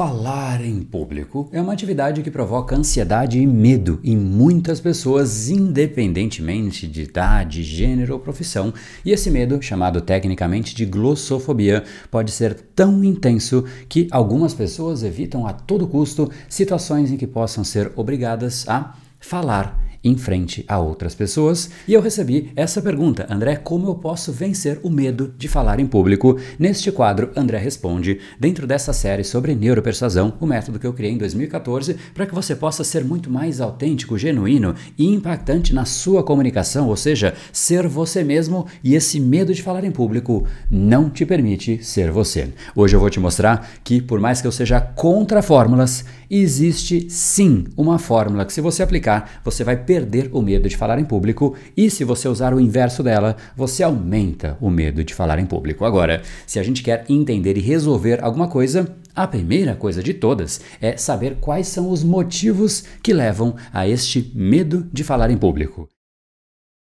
Falar em público é uma atividade que provoca ansiedade e medo em muitas pessoas, independentemente de idade, gênero ou profissão, e esse medo, chamado tecnicamente de glossofobia, pode ser tão intenso que algumas pessoas evitam a todo custo situações em que possam ser obrigadas a falar em frente a outras pessoas. E eu recebi essa pergunta: André, como eu posso vencer o medo de falar em público? Neste quadro, André responde, dentro dessa série sobre neuropersuasão, o método que eu criei em 2014, para que você possa ser muito mais autêntico, genuíno e impactante na sua comunicação, ou seja, ser você mesmo e esse medo de falar em público não te permite ser você. Hoje eu vou te mostrar que, por mais que eu seja contra fórmulas, existe sim uma fórmula que, se você aplicar, você vai perder o medo de falar em público e se você usar o inverso dela, você aumenta o medo de falar em público. Agora, se a gente quer entender e resolver alguma coisa, a primeira coisa de todas é saber quais são os motivos que levam a este medo de falar em público.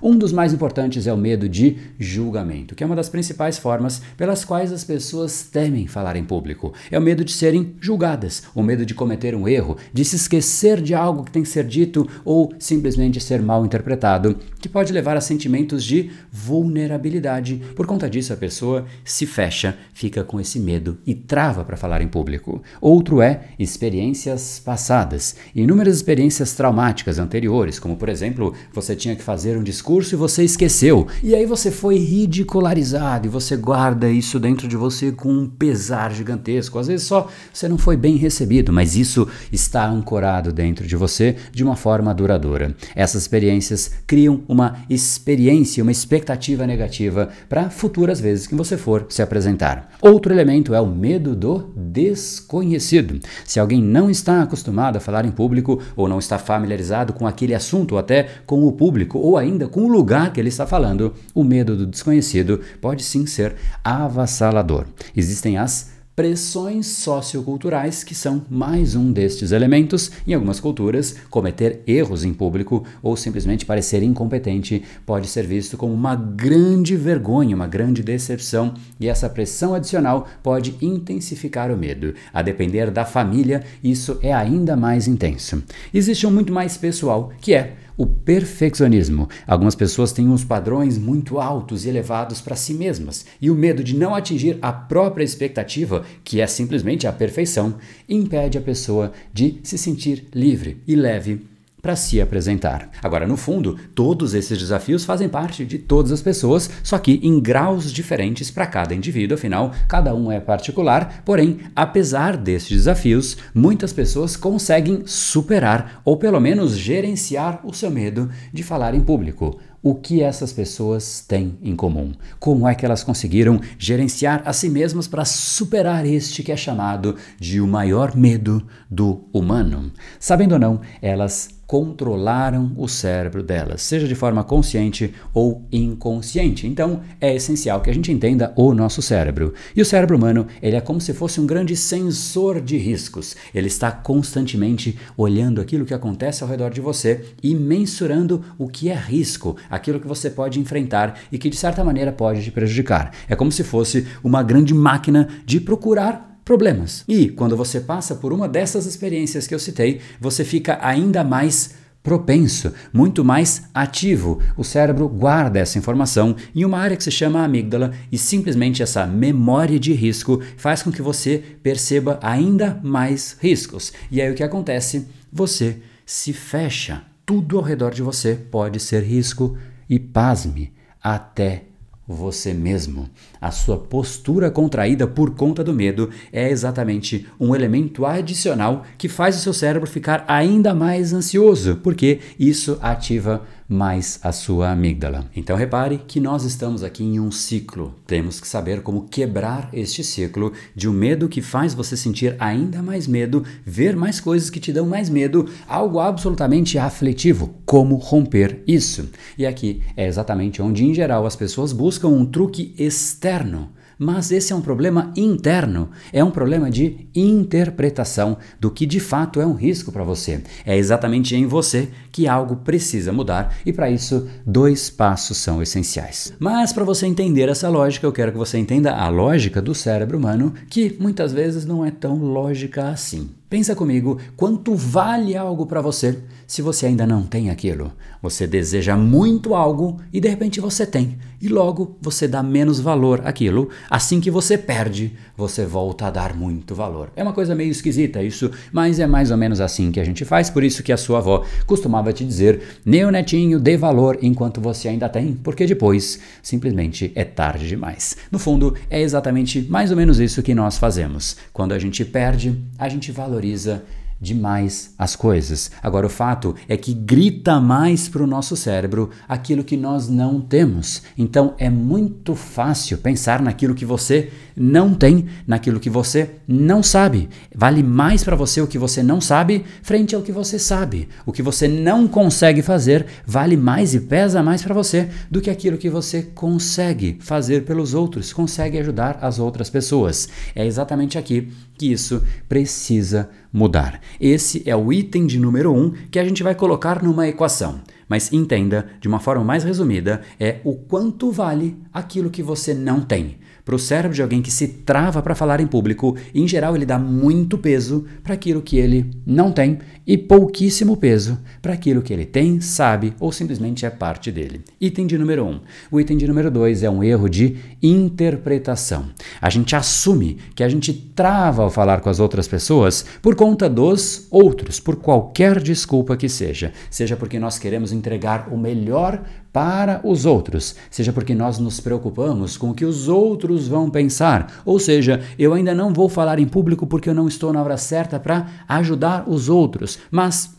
Um dos mais importantes é o medo de julgamento, que é uma das principais formas pelas quais as pessoas temem falar em público. É o medo de serem julgadas, o medo de cometer um erro, de se esquecer de algo que tem que ser dito ou simplesmente ser mal interpretado, que pode levar a sentimentos de vulnerabilidade. Por conta disso, a pessoa se fecha, fica com esse medo e trava para falar em público. Outro é experiências passadas, inúmeras experiências traumáticas anteriores, como por exemplo, você tinha que fazer um discurso discurso e você esqueceu. E aí você foi ridicularizado e você guarda isso dentro de você com um pesar gigantesco. Às vezes só você não foi bem recebido, mas isso está ancorado dentro de você de uma forma duradoura. Essas experiências criam uma experiência, uma expectativa negativa para futuras vezes que você for se apresentar. Outro elemento é o medo do desconhecido. Se alguém não está acostumado a falar em público ou não está familiarizado com aquele assunto, ou até com o público, ou ainda com o lugar que ele está falando, o medo do desconhecido pode sim ser avassalador. Existem as pressões socioculturais, que são mais um destes elementos. Em algumas culturas, cometer erros em público ou simplesmente parecer incompetente pode ser visto como uma grande vergonha, uma grande decepção, e essa pressão adicional pode intensificar o medo. A depender da família, isso é ainda mais intenso. Existe um muito mais pessoal, que é o perfeccionismo. Algumas pessoas têm uns padrões muito altos e elevados para si mesmas, e o medo de não atingir a própria expectativa, que é simplesmente a perfeição, impede a pessoa de se sentir livre e leve para se apresentar. Agora, no fundo, todos esses desafios fazem parte de todas as pessoas, só que em graus diferentes para cada indivíduo, afinal, cada um é particular. Porém, apesar desses desafios, muitas pessoas conseguem superar ou pelo menos gerenciar o seu medo de falar em público. O que essas pessoas têm em comum? Como é que elas conseguiram gerenciar a si mesmas para superar este que é chamado de o maior medo do humano? Sabendo ou não, elas controlaram o cérebro delas, seja de forma consciente ou inconsciente. Então, é essencial que a gente entenda o nosso cérebro. E o cérebro humano, ele é como se fosse um grande sensor de riscos. Ele está constantemente olhando aquilo que acontece ao redor de você e mensurando o que é risco, aquilo que você pode enfrentar e que de certa maneira pode te prejudicar. É como se fosse uma grande máquina de procurar problemas. E quando você passa por uma dessas experiências que eu citei, você fica ainda mais propenso, muito mais ativo. O cérebro guarda essa informação em uma área que se chama amígdala e simplesmente essa memória de risco faz com que você perceba ainda mais riscos. E aí o que acontece? Você se fecha. Tudo ao redor de você pode ser risco e pasme até você mesmo. A sua postura contraída por conta do medo é exatamente um elemento adicional que faz o seu cérebro ficar ainda mais ansioso, porque isso ativa mais a sua amígdala. Então repare que nós estamos aqui em um ciclo. Temos que saber como quebrar este ciclo de um medo que faz você sentir ainda mais medo, ver mais coisas que te dão mais medo, algo absolutamente aflitivo. Como romper isso? E aqui é exatamente onde, em geral, as pessoas buscam um truque externo mas esse é um problema interno, é um problema de interpretação do que de fato é um risco para você. É exatamente em você que algo precisa mudar e para isso dois passos são essenciais. Mas para você entender essa lógica, eu quero que você entenda a lógica do cérebro humano, que muitas vezes não é tão lógica assim. Pensa comigo, quanto vale algo para você se você ainda não tem aquilo? Você deseja muito algo e de repente você tem, e logo você dá menos valor àquilo. Assim que você perde, você volta a dar muito valor. É uma coisa meio esquisita isso, mas é mais ou menos assim que a gente faz, por isso que a sua avó costumava te dizer: "Meu netinho, dê valor enquanto você ainda tem, porque depois simplesmente é tarde demais". No fundo, é exatamente mais ou menos isso que nós fazemos. Quando a gente perde, a gente valoriza valoriza demais as coisas. Agora, o fato é que grita mais para o nosso cérebro aquilo que nós não temos. Então, é muito fácil pensar naquilo que você não tem, naquilo que você não sabe. Vale mais para você o que você não sabe frente ao que você sabe. O que você não consegue fazer vale mais e pesa mais para você do que aquilo que você consegue fazer pelos outros, consegue ajudar as outras pessoas. É exatamente aqui que isso precisa mudar. Esse é o item de número 1 um que a gente vai colocar numa equação. Mas entenda, de uma forma mais resumida, é o quanto vale aquilo que você não tem. Para o cérebro de alguém que se trava para falar em público, em geral ele dá muito peso para aquilo que ele não tem e pouquíssimo peso para aquilo que ele tem, sabe ou simplesmente é parte dele. Item de número 1. Um. O item de número 2 é um erro de interpretação. A gente assume que a gente trava ao falar com as outras pessoas por conta dos outros, por qualquer desculpa que seja. Seja porque nós queremos entregar o melhor para os outros, seja porque nós nos preocupamos com o que os outros vão pensar, ou seja, eu ainda não vou falar em público porque eu não estou na hora certa para ajudar os outros, mas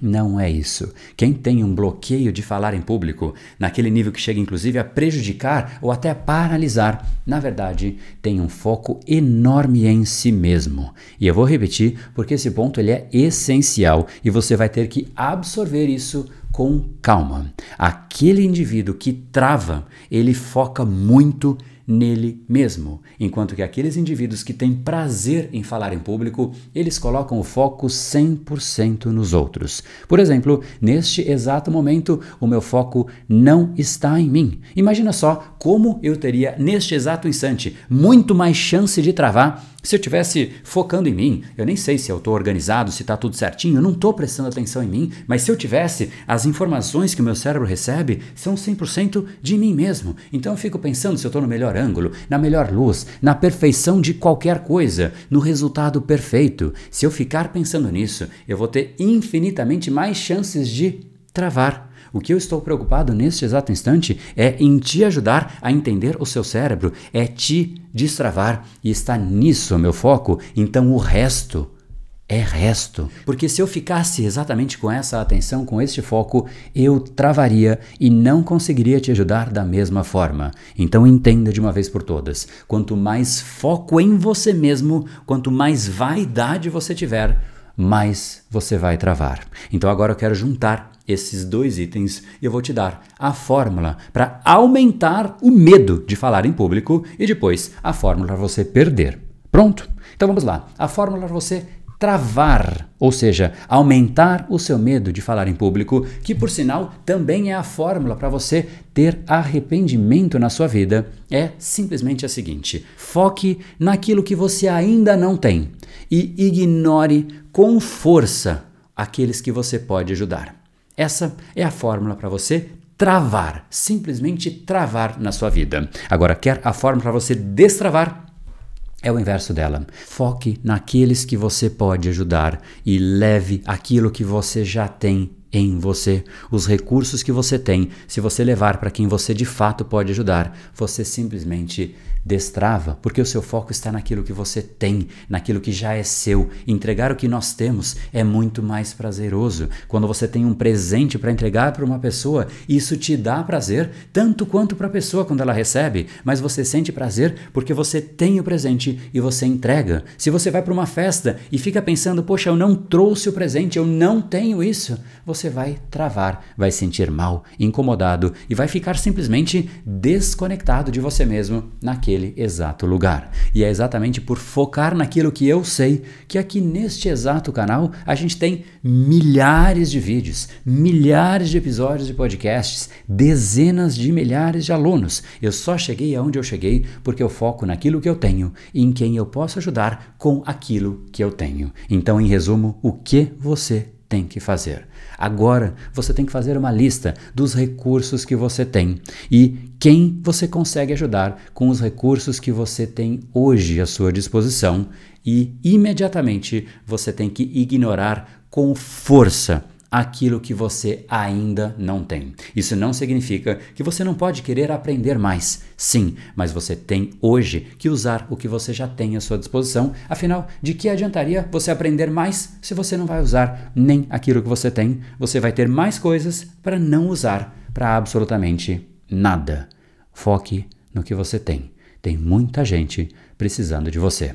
não é isso. Quem tem um bloqueio de falar em público, naquele nível que chega inclusive a prejudicar ou até a paralisar, na verdade, tem um foco enorme em si mesmo. E eu vou repetir porque esse ponto ele é essencial e você vai ter que absorver isso com calma. Aquele indivíduo que trava, ele foca muito nele mesmo, enquanto que aqueles indivíduos que têm prazer em falar em público, eles colocam o foco 100% nos outros. Por exemplo, neste exato momento, o meu foco não está em mim. Imagina só como eu teria neste exato instante muito mais chance de travar se eu tivesse focando em mim, eu nem sei se eu estou organizado, se está tudo certinho, eu não estou prestando atenção em mim, mas se eu tivesse, as informações que o meu cérebro recebe são 100% de mim mesmo. Então eu fico pensando se eu estou no melhor ângulo, na melhor luz, na perfeição de qualquer coisa, no resultado perfeito. Se eu ficar pensando nisso, eu vou ter infinitamente mais chances de travar. O que eu estou preocupado neste exato instante é em te ajudar a entender o seu cérebro, é te destravar e está nisso meu foco. Então o resto é resto. Porque se eu ficasse exatamente com essa atenção, com este foco, eu travaria e não conseguiria te ajudar da mesma forma. Então entenda de uma vez por todas: quanto mais foco em você mesmo, quanto mais vaidade você tiver, mais você vai travar. Então agora eu quero juntar esses dois itens e eu vou te dar a fórmula para aumentar o medo de falar em público e depois a fórmula para você perder. Pronto? Então vamos lá. A fórmula para você travar, ou seja, aumentar o seu medo de falar em público, que por sinal também é a fórmula para você ter arrependimento na sua vida, é simplesmente a seguinte: foque naquilo que você ainda não tem e ignore com força aqueles que você pode ajudar. Essa é a fórmula para você travar, simplesmente travar na sua vida. Agora, quer a fórmula para você destravar? É o inverso dela. Foque naqueles que você pode ajudar e leve aquilo que você já tem em você, os recursos que você tem. Se você levar para quem você de fato pode ajudar, você simplesmente destrava, porque o seu foco está naquilo que você tem, naquilo que já é seu. Entregar o que nós temos é muito mais prazeroso. Quando você tem um presente para entregar para uma pessoa, isso te dá prazer, tanto quanto para a pessoa quando ela recebe, mas você sente prazer porque você tem o presente e você entrega. Se você vai para uma festa e fica pensando, poxa, eu não trouxe o presente, eu não tenho isso, você vai travar, vai sentir mal, incomodado e vai ficar simplesmente desconectado de você mesmo naquele naquele exato lugar. E é exatamente por focar naquilo que eu sei que aqui neste exato canal a gente tem milhares de vídeos, milhares de episódios de podcasts, dezenas de milhares de alunos. Eu só cheguei aonde eu cheguei porque eu foco naquilo que eu tenho e em quem eu posso ajudar com aquilo que eu tenho. Então, em resumo, o que você tem que fazer. Agora você tem que fazer uma lista dos recursos que você tem e quem você consegue ajudar com os recursos que você tem hoje à sua disposição e imediatamente você tem que ignorar com força aquilo que você ainda não tem. Isso não significa que você não pode querer aprender mais. Sim, mas você tem hoje que usar o que você já tem à sua disposição. Afinal, de que adiantaria você aprender mais se você não vai usar nem aquilo que você tem? Você vai ter mais coisas para não usar para absolutamente nada. Foque no que você tem. Tem muita gente precisando de você.